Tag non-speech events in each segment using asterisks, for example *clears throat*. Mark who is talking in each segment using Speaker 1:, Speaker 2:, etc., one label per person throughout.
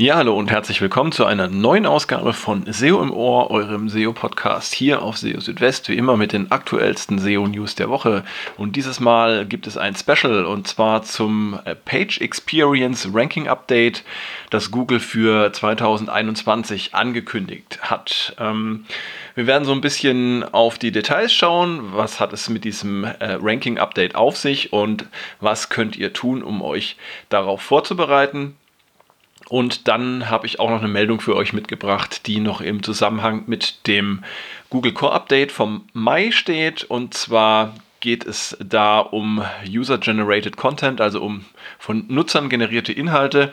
Speaker 1: Ja, hallo und herzlich willkommen zu einer neuen Ausgabe von SEO im Ohr, eurem SEO-Podcast hier auf SEO Südwest, wie immer mit den aktuellsten SEO-News der Woche. Und dieses Mal gibt es ein Special und zwar zum äh, Page Experience Ranking Update, das Google für 2021 angekündigt hat. Ähm, wir werden so ein bisschen auf die Details schauen. Was hat es mit diesem äh, Ranking Update auf sich und was könnt ihr tun, um euch darauf vorzubereiten? Und dann habe ich auch noch eine Meldung für euch mitgebracht, die noch im Zusammenhang mit dem Google Core Update vom Mai steht. Und zwar geht es da um User-Generated Content, also um von Nutzern generierte Inhalte.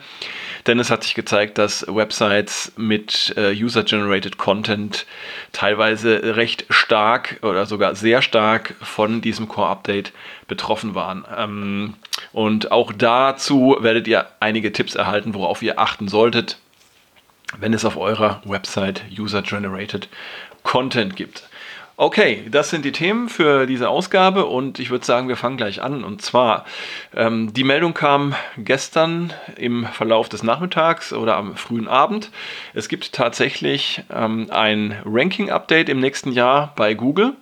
Speaker 1: Denn es hat sich gezeigt, dass Websites mit äh, User-Generated Content teilweise recht stark oder sogar sehr stark von diesem Core-Update betroffen waren. Ähm, und auch dazu werdet ihr einige Tipps erhalten, worauf ihr achten solltet, wenn es auf eurer Website User-Generated Content gibt. Okay, das sind die Themen für diese Ausgabe und ich würde sagen, wir fangen gleich an. Und zwar, ähm, die Meldung kam gestern im Verlauf des Nachmittags oder am frühen Abend. Es gibt tatsächlich ähm, ein Ranking-Update im nächsten Jahr bei Google.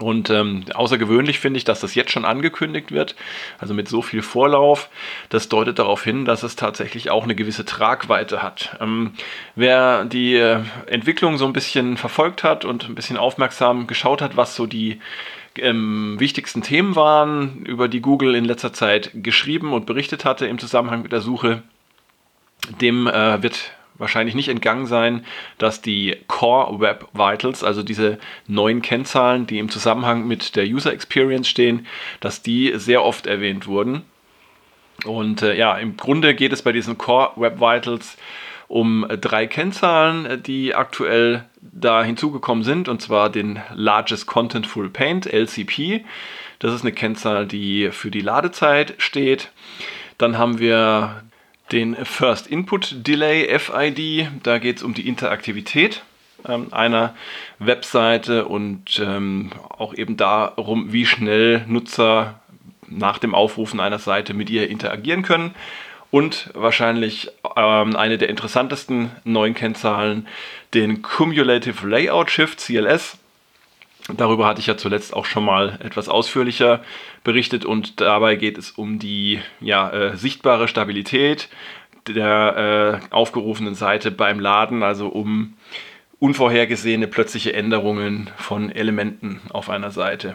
Speaker 1: Und ähm, außergewöhnlich finde ich, dass das jetzt schon angekündigt wird, also mit so viel Vorlauf. Das deutet darauf hin, dass es tatsächlich auch eine gewisse Tragweite hat. Ähm, wer die äh, Entwicklung so ein bisschen verfolgt hat und ein bisschen aufmerksam geschaut hat, was so die ähm, wichtigsten Themen waren, über die Google in letzter Zeit geschrieben und berichtet hatte im Zusammenhang mit der Suche, dem äh, wird wahrscheinlich nicht entgangen sein, dass die Core Web Vitals, also diese neuen Kennzahlen, die im Zusammenhang mit der User Experience stehen, dass die sehr oft erwähnt wurden. Und äh, ja, im Grunde geht es bei diesen Core Web Vitals um drei Kennzahlen, die aktuell da hinzugekommen sind, und zwar den Largest Contentful Paint, LCP. Das ist eine Kennzahl, die für die Ladezeit steht. Dann haben wir den First Input Delay FID. Da geht es um die Interaktivität ähm, einer Webseite und ähm, auch eben darum, wie schnell Nutzer nach dem Aufrufen einer Seite mit ihr interagieren können. Und wahrscheinlich ähm, eine der interessantesten neuen Kennzahlen, den Cumulative Layout Shift CLS. Darüber hatte ich ja zuletzt auch schon mal etwas ausführlicher berichtet und dabei geht es um die ja, äh, sichtbare Stabilität der äh, aufgerufenen Seite beim Laden, also um unvorhergesehene plötzliche Änderungen von Elementen auf einer Seite.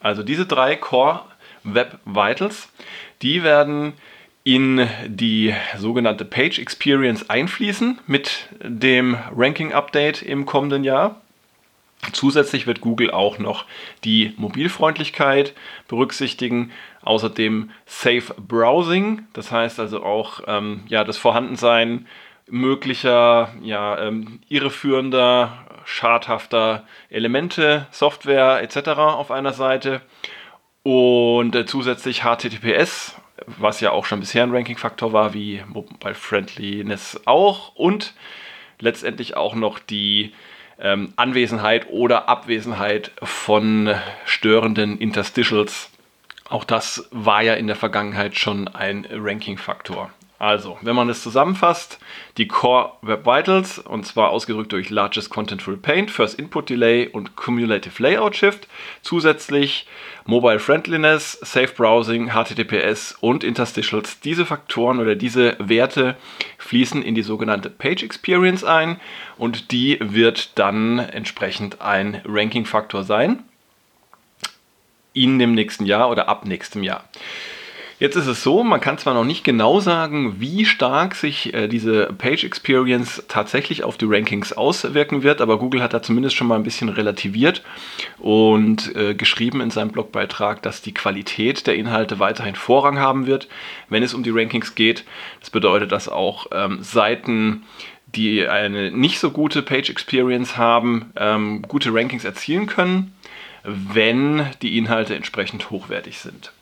Speaker 1: Also diese drei Core Web Vitals, die werden in die sogenannte Page Experience einfließen mit dem Ranking Update im kommenden Jahr. Zusätzlich wird Google auch noch die Mobilfreundlichkeit berücksichtigen, außerdem Safe Browsing, das heißt also auch ähm, ja, das Vorhandensein möglicher ja, ähm, irreführender, schadhafter Elemente, Software etc. auf einer Seite und äh, zusätzlich HTTPS, was ja auch schon bisher ein Ranking-Faktor war, wie Mobile Friendliness auch und letztendlich auch noch die ähm, Anwesenheit oder Abwesenheit von störenden Interstitials. Auch das war ja in der Vergangenheit schon ein Ranking-Faktor. Also, wenn man es zusammenfasst, die Core Web Vitals, und zwar ausgedrückt durch Largest Contentful Paint, First Input Delay und Cumulative Layout Shift, zusätzlich Mobile Friendliness, Safe Browsing, HTTPS und Interstitials. Diese Faktoren oder diese Werte fließen in die sogenannte Page Experience ein und die wird dann entsprechend ein Ranking-Faktor sein in dem nächsten Jahr oder ab nächstem Jahr. Jetzt ist es so, man kann zwar noch nicht genau sagen, wie stark sich äh, diese Page Experience tatsächlich auf die Rankings auswirken wird, aber Google hat da zumindest schon mal ein bisschen relativiert und äh, geschrieben in seinem Blogbeitrag, dass die Qualität der Inhalte weiterhin Vorrang haben wird, wenn es um die Rankings geht. Das bedeutet, dass auch ähm, Seiten, die eine nicht so gute Page Experience haben, ähm, gute Rankings erzielen können, wenn die Inhalte entsprechend hochwertig sind.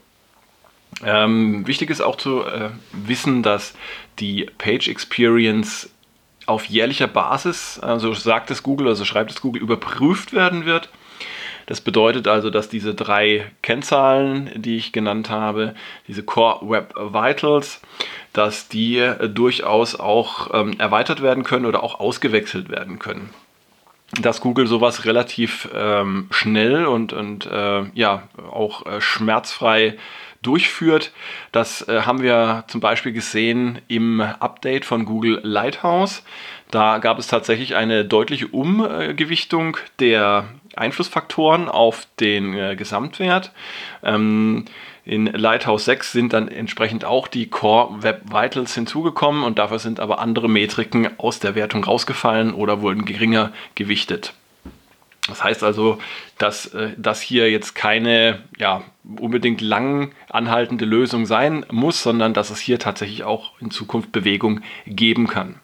Speaker 1: Ähm, wichtig ist auch zu äh, wissen, dass die Page Experience auf jährlicher Basis, also sagt es Google, also schreibt es Google, überprüft werden wird. Das bedeutet also, dass diese drei Kennzahlen, die ich genannt habe, diese Core Web Vitals, dass die äh, durchaus auch ähm, erweitert werden können oder auch ausgewechselt werden können dass Google sowas relativ ähm, schnell und, und äh, ja auch äh, schmerzfrei durchführt. Das äh, haben wir zum Beispiel gesehen im Update von Google Lighthouse. Da gab es tatsächlich eine deutliche Umgewichtung der Einflussfaktoren auf den äh, Gesamtwert. Ähm, in Lighthouse 6 sind dann entsprechend auch die Core Web Vitals hinzugekommen und dafür sind aber andere Metriken aus der Wertung rausgefallen oder wurden geringer gewichtet. Das heißt also, dass äh, das hier jetzt keine ja, unbedingt lang anhaltende Lösung sein muss, sondern dass es hier tatsächlich auch in Zukunft Bewegung geben kann.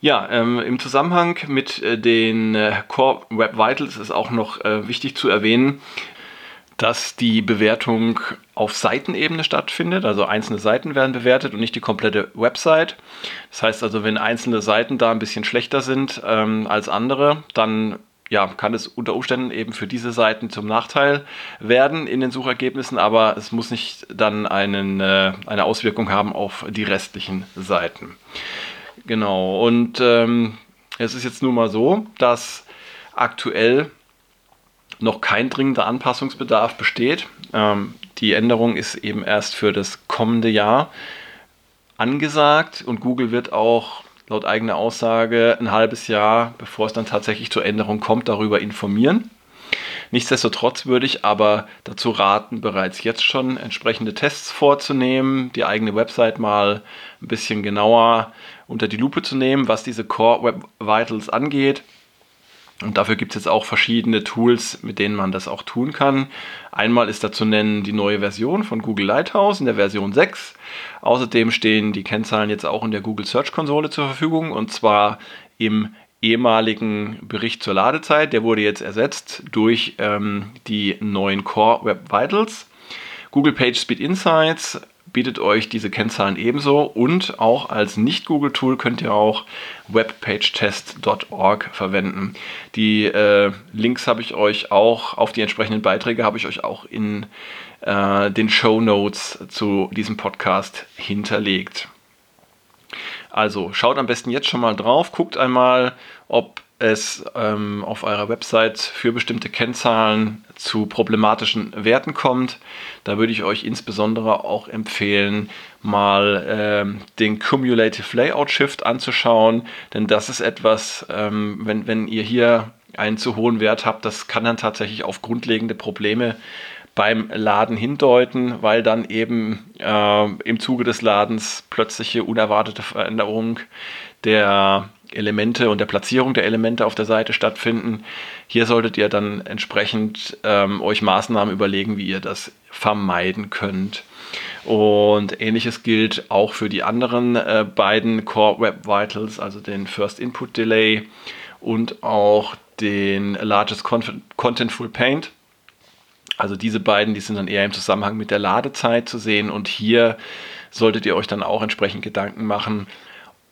Speaker 1: Ja, ähm, im Zusammenhang mit äh, den äh, Core Web Vitals ist auch noch äh, wichtig zu erwähnen, dass die Bewertung auf Seitenebene stattfindet. Also einzelne Seiten werden bewertet und nicht die komplette Website. Das heißt also, wenn einzelne Seiten da ein bisschen schlechter sind ähm, als andere, dann ja, kann es unter Umständen eben für diese Seiten zum Nachteil werden in den Suchergebnissen, aber es muss nicht dann einen, äh, eine Auswirkung haben auf die restlichen Seiten. Genau, und ähm, es ist jetzt nun mal so, dass aktuell noch kein dringender Anpassungsbedarf besteht. Ähm, die Änderung ist eben erst für das kommende Jahr angesagt und Google wird auch laut eigener Aussage ein halbes Jahr, bevor es dann tatsächlich zur Änderung kommt, darüber informieren. Nichtsdestotrotz würde ich aber dazu raten, bereits jetzt schon entsprechende Tests vorzunehmen, die eigene Website mal ein bisschen genauer unter die Lupe zu nehmen, was diese Core Web Vitals angeht und dafür gibt es jetzt auch verschiedene Tools, mit denen man das auch tun kann. Einmal ist da zu nennen die neue Version von Google Lighthouse in der Version 6. Außerdem stehen die Kennzahlen jetzt auch in der Google Search Konsole zur Verfügung und zwar im ehemaligen Bericht zur Ladezeit. Der wurde jetzt ersetzt durch ähm, die neuen Core Web Vitals. Google PageSpeed Insights bietet euch diese Kennzahlen ebenso und auch als Nicht-Google-Tool könnt ihr auch webpagetest.org verwenden. Die äh, Links habe ich euch auch auf die entsprechenden Beiträge habe ich euch auch in äh, den Show Notes zu diesem Podcast hinterlegt. Also schaut am besten jetzt schon mal drauf, guckt einmal, ob es ähm, auf eurer Website für bestimmte Kennzahlen zu problematischen Werten kommt. Da würde ich euch insbesondere auch empfehlen, mal ähm, den Cumulative Layout Shift anzuschauen, denn das ist etwas, ähm, wenn, wenn ihr hier einen zu hohen Wert habt, das kann dann tatsächlich auf grundlegende Probleme beim Laden hindeuten, weil dann eben äh, im Zuge des Ladens plötzliche unerwartete Veränderungen der Elemente und der Platzierung der Elemente auf der Seite stattfinden. Hier solltet ihr dann entsprechend ähm, euch Maßnahmen überlegen, wie ihr das vermeiden könnt. Und ähnliches gilt auch für die anderen äh, beiden Core Web Vitals, also den First Input Delay und auch den Largest Contentful Paint. Also diese beiden, die sind dann eher im Zusammenhang mit der Ladezeit zu sehen und hier solltet ihr euch dann auch entsprechend Gedanken machen,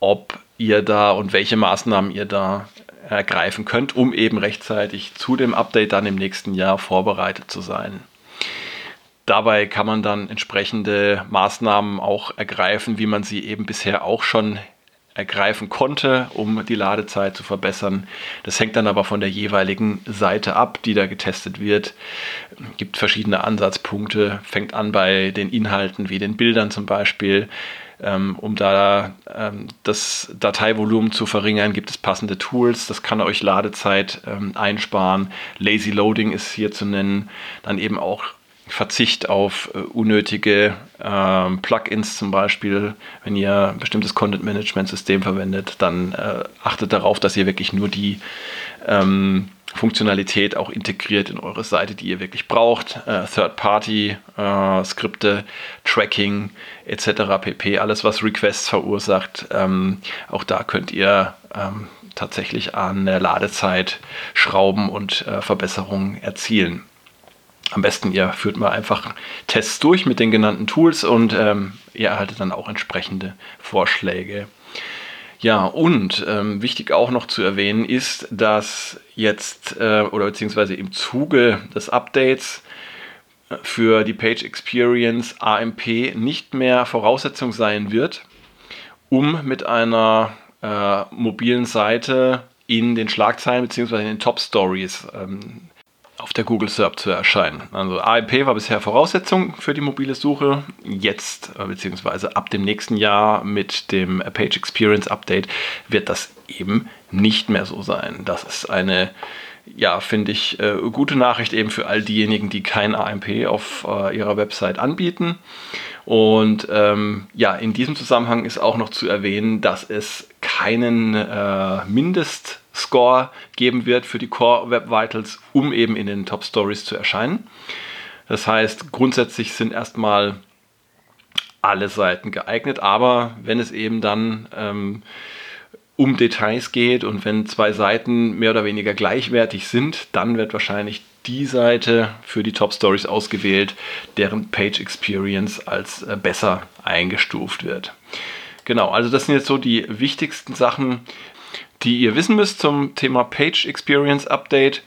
Speaker 1: ob ihr da und welche Maßnahmen ihr da ergreifen könnt, um eben rechtzeitig zu dem Update dann im nächsten Jahr vorbereitet zu sein. Dabei kann man dann entsprechende Maßnahmen auch ergreifen, wie man sie eben bisher auch schon ergreifen konnte, um die Ladezeit zu verbessern. Das hängt dann aber von der jeweiligen Seite ab, die da getestet wird. Es gibt verschiedene Ansatzpunkte, fängt an bei den Inhalten wie den Bildern zum Beispiel. Ähm, um da ähm, das Dateivolumen zu verringern, gibt es passende Tools. Das kann euch Ladezeit ähm, einsparen. Lazy Loading ist hier zu nennen. Dann eben auch Verzicht auf äh, unnötige äh, Plugins zum Beispiel. Wenn ihr ein bestimmtes Content-Management-System verwendet, dann äh, achtet darauf, dass ihr wirklich nur die ähm, Funktionalität auch integriert in eure Seite, die ihr wirklich braucht. Äh, Third-Party-Skripte, äh, Tracking etc. pp. Alles, was Requests verursacht. Ähm, auch da könnt ihr ähm, tatsächlich an der Ladezeit schrauben und äh, Verbesserungen erzielen. Am besten ihr führt mal einfach Tests durch mit den genannten Tools und ähm, ihr erhaltet dann auch entsprechende Vorschläge. Ja, und ähm, wichtig auch noch zu erwähnen ist, dass jetzt äh, oder beziehungsweise im Zuge des Updates für die Page Experience AMP nicht mehr Voraussetzung sein wird, um mit einer äh, mobilen Seite in den Schlagzeilen bzw. in den Top Stories ähm, auf der Google SERP zu erscheinen. Also AMP war bisher Voraussetzung für die mobile Suche. Jetzt äh, bzw. ab dem nächsten Jahr mit dem Page Experience Update wird das eben nicht mehr so sein. Das ist eine ja, finde ich, äh, gute Nachricht eben für all diejenigen, die kein AMP auf äh, ihrer Website anbieten. Und ähm, ja, in diesem Zusammenhang ist auch noch zu erwähnen, dass es keinen äh, Mindestscore geben wird für die Core Web Vitals, um eben in den Top Stories zu erscheinen. Das heißt, grundsätzlich sind erstmal alle Seiten geeignet, aber wenn es eben dann ähm, um Details geht und wenn zwei Seiten mehr oder weniger gleichwertig sind, dann wird wahrscheinlich die Seite für die Top Stories ausgewählt, deren Page Experience als äh, besser eingestuft wird. Genau, also das sind jetzt so die wichtigsten Sachen, die ihr wissen müsst zum Thema Page Experience Update.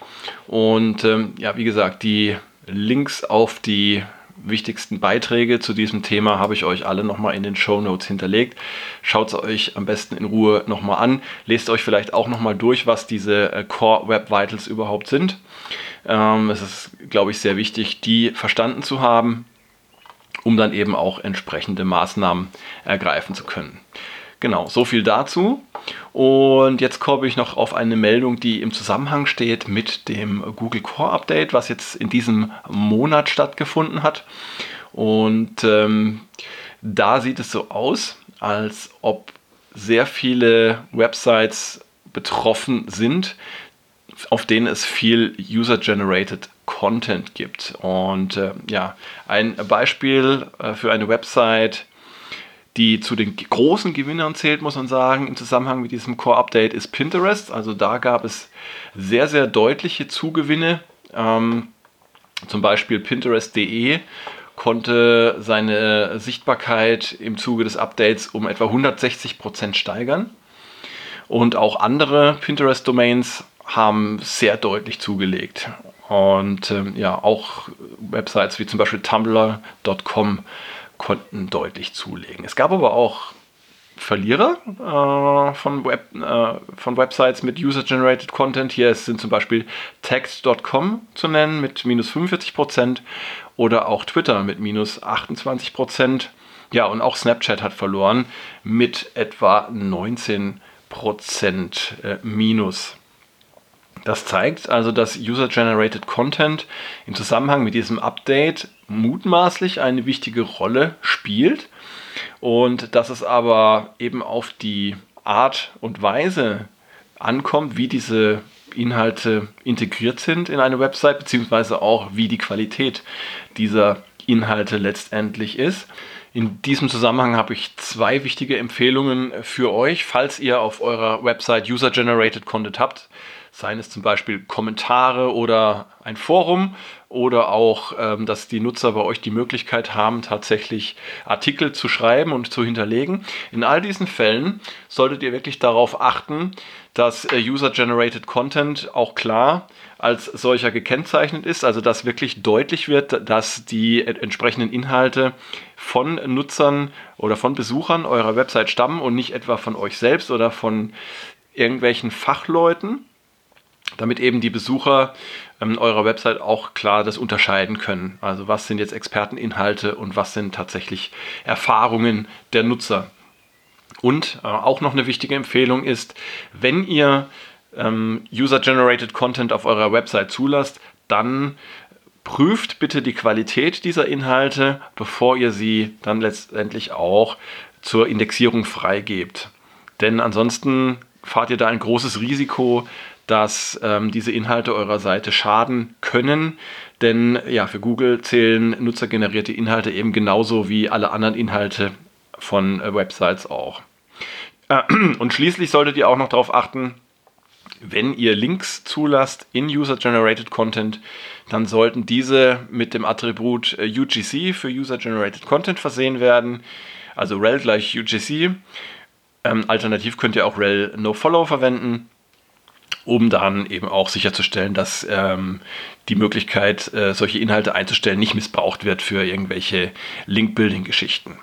Speaker 1: Und ähm, ja, wie gesagt, die Links auf die wichtigsten Beiträge zu diesem Thema habe ich euch alle nochmal in den Show Notes hinterlegt. Schaut es euch am besten in Ruhe nochmal an. Lest euch vielleicht auch nochmal durch, was diese äh, Core Web Vitals überhaupt sind. Ähm, es ist, glaube ich, sehr wichtig, die verstanden zu haben, um dann eben auch entsprechende Maßnahmen ergreifen zu können. Genau, so viel dazu. Und jetzt komme ich noch auf eine Meldung, die im Zusammenhang steht mit dem Google Core Update, was jetzt in diesem Monat stattgefunden hat. Und ähm, da sieht es so aus, als ob sehr viele Websites betroffen sind, auf denen es viel User-Generated Content gibt. Und äh, ja, ein Beispiel äh, für eine Website, die zu den großen Gewinnern zählt, muss man sagen, im Zusammenhang mit diesem Core-Update ist Pinterest. Also da gab es sehr, sehr deutliche Zugewinne. Ähm, zum Beispiel Pinterest.de konnte seine Sichtbarkeit im Zuge des Updates um etwa 160 Prozent steigern. Und auch andere Pinterest-Domains haben sehr deutlich zugelegt. Und ähm, ja, auch Websites wie zum Beispiel tumblr.com konnten deutlich zulegen. Es gab aber auch Verlierer äh, von, Web, äh, von Websites mit User-Generated Content. Hier sind zum Beispiel text.com zu nennen mit minus 45% oder auch Twitter mit minus 28%. Ja, und auch Snapchat hat verloren mit etwa 19% äh, minus. Das zeigt also, dass User-Generated Content im Zusammenhang mit diesem Update mutmaßlich eine wichtige Rolle spielt und dass es aber eben auf die Art und Weise ankommt, wie diese Inhalte integriert sind in eine Website, beziehungsweise auch wie die Qualität dieser Inhalte letztendlich ist. In diesem Zusammenhang habe ich zwei wichtige Empfehlungen für euch, falls ihr auf eurer Website User-Generated Content habt seien es zum Beispiel Kommentare oder ein Forum oder auch, ähm, dass die Nutzer bei euch die Möglichkeit haben, tatsächlich Artikel zu schreiben und zu hinterlegen. In all diesen Fällen solltet ihr wirklich darauf achten, dass äh, User-Generated Content auch klar als solcher gekennzeichnet ist, also dass wirklich deutlich wird, dass die entsprechenden Inhalte von Nutzern oder von Besuchern eurer Website stammen und nicht etwa von euch selbst oder von irgendwelchen Fachleuten damit eben die Besucher ähm, eurer Website auch klar das unterscheiden können. Also was sind jetzt Experteninhalte und was sind tatsächlich Erfahrungen der Nutzer. Und äh, auch noch eine wichtige Empfehlung ist, wenn ihr ähm, User-Generated Content auf eurer Website zulasst, dann prüft bitte die Qualität dieser Inhalte, bevor ihr sie dann letztendlich auch zur Indexierung freigebt. Denn ansonsten fahrt ihr da ein großes Risiko, dass ähm, diese Inhalte eurer Seite schaden können. Denn ja, für Google zählen nutzergenerierte Inhalte eben genauso wie alle anderen Inhalte von äh, Websites auch. Äh, *clears throat* und schließlich solltet ihr auch noch darauf achten, wenn ihr Links zulasst in User-Generated Content, dann sollten diese mit dem Attribut äh, UGC für User-Generated Content versehen werden. Also rel gleich UGC. Ähm, alternativ könnt ihr auch rel nofollow verwenden. Um dann eben auch sicherzustellen, dass ähm, die Möglichkeit, äh, solche Inhalte einzustellen, nicht missbraucht wird für irgendwelche Link-Building-Geschichten.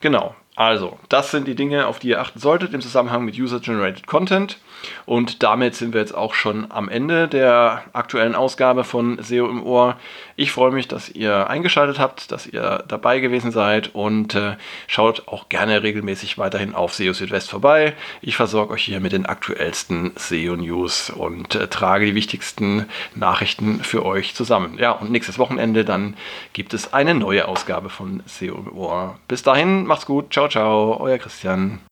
Speaker 1: Genau, also, das sind die Dinge, auf die ihr achten solltet im Zusammenhang mit User-Generated Content. Und damit sind wir jetzt auch schon am Ende der aktuellen Ausgabe von SEO im Ohr. Ich freue mich, dass ihr eingeschaltet habt, dass ihr dabei gewesen seid und äh, schaut auch gerne regelmäßig weiterhin auf SEO Südwest vorbei. Ich versorge euch hier mit den aktuellsten SEO-News und äh, trage die wichtigsten Nachrichten für euch zusammen. Ja, und nächstes Wochenende dann gibt es eine neue Ausgabe von SEO im Ohr. Bis dahin, macht's gut. Ciao, ciao, euer Christian.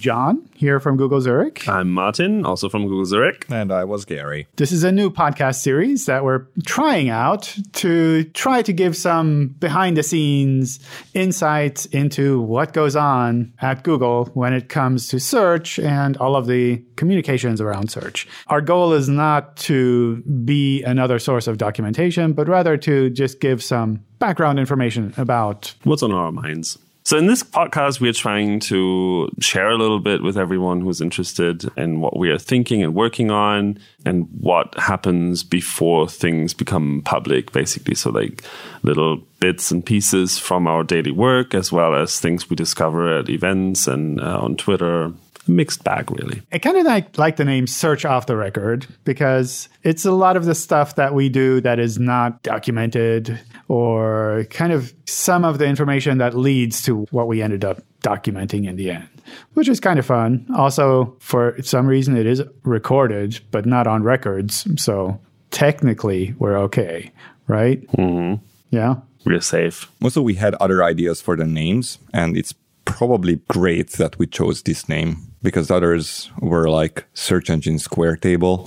Speaker 2: John, here from Google Zurich.
Speaker 3: I'm Martin, also from Google Zurich.
Speaker 4: And I was Gary.
Speaker 2: This is a new podcast series that we're trying out to try to give some behind the scenes insights into what goes on at Google when it comes to search and all of the communications around search. Our goal is not to be another source of documentation, but rather to just give some background information about
Speaker 3: what's on our minds. So, in this podcast, we're trying to share a little bit with everyone who's interested in what we are thinking and working on and what happens before things become public, basically. So, like little bits and pieces from our daily work, as well as things we discover at events and uh, on Twitter, mixed bag, really.
Speaker 2: I kind of like, like the name Search Off the Record because it's a lot of the stuff that we do that is not documented or kind of some of the information that leads to what we ended up documenting in the end, which is kind of fun. Also, for some reason, it is recorded, but not on records. So technically, we're okay, right?
Speaker 3: Mm-hmm.
Speaker 2: Yeah.
Speaker 3: We're safe.
Speaker 4: Also, we had other ideas for the names, and it's probably great that we chose this name because others were like search engine square table.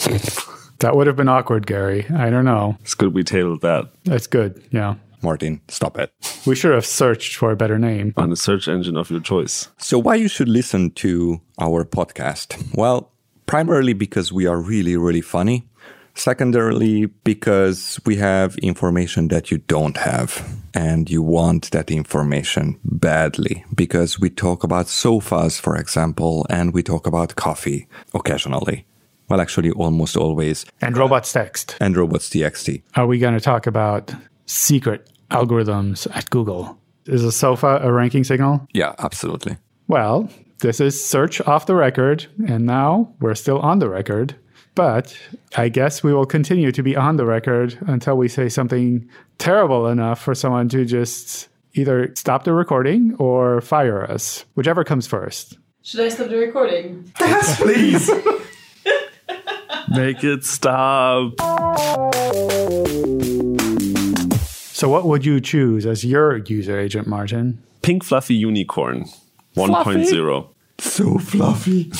Speaker 2: that would have been awkward, Gary. I don't know.
Speaker 3: It's good we tabled that.
Speaker 2: That's good. Yeah.
Speaker 4: Martin, stop it.
Speaker 2: We should have searched for a better name.
Speaker 3: On the search engine of your choice.
Speaker 4: So, why you should listen to our podcast? Well, primarily because we are really, really funny. Secondarily, because we have information that you don't have and you want that information badly because we talk about sofas, for example, and we talk about coffee occasionally. Well, actually, almost always.
Speaker 2: And robots text.
Speaker 4: And robots txt.
Speaker 2: Are we going to talk about secret algorithms at Google? Is a sofa a ranking signal?
Speaker 4: Yeah, absolutely.
Speaker 2: Well, this is search off the record, and now we're still on the record. But I guess we will continue to be on the record until we say something terrible enough for someone to just either stop the recording or fire us, whichever comes first.
Speaker 5: Should I stop the recording?
Speaker 4: Yes, please. *laughs*
Speaker 3: Make it stop.
Speaker 2: So, what would you choose as your user agent, Martin?
Speaker 3: Pink Fluffy Unicorn 1.0.
Speaker 4: So fluffy.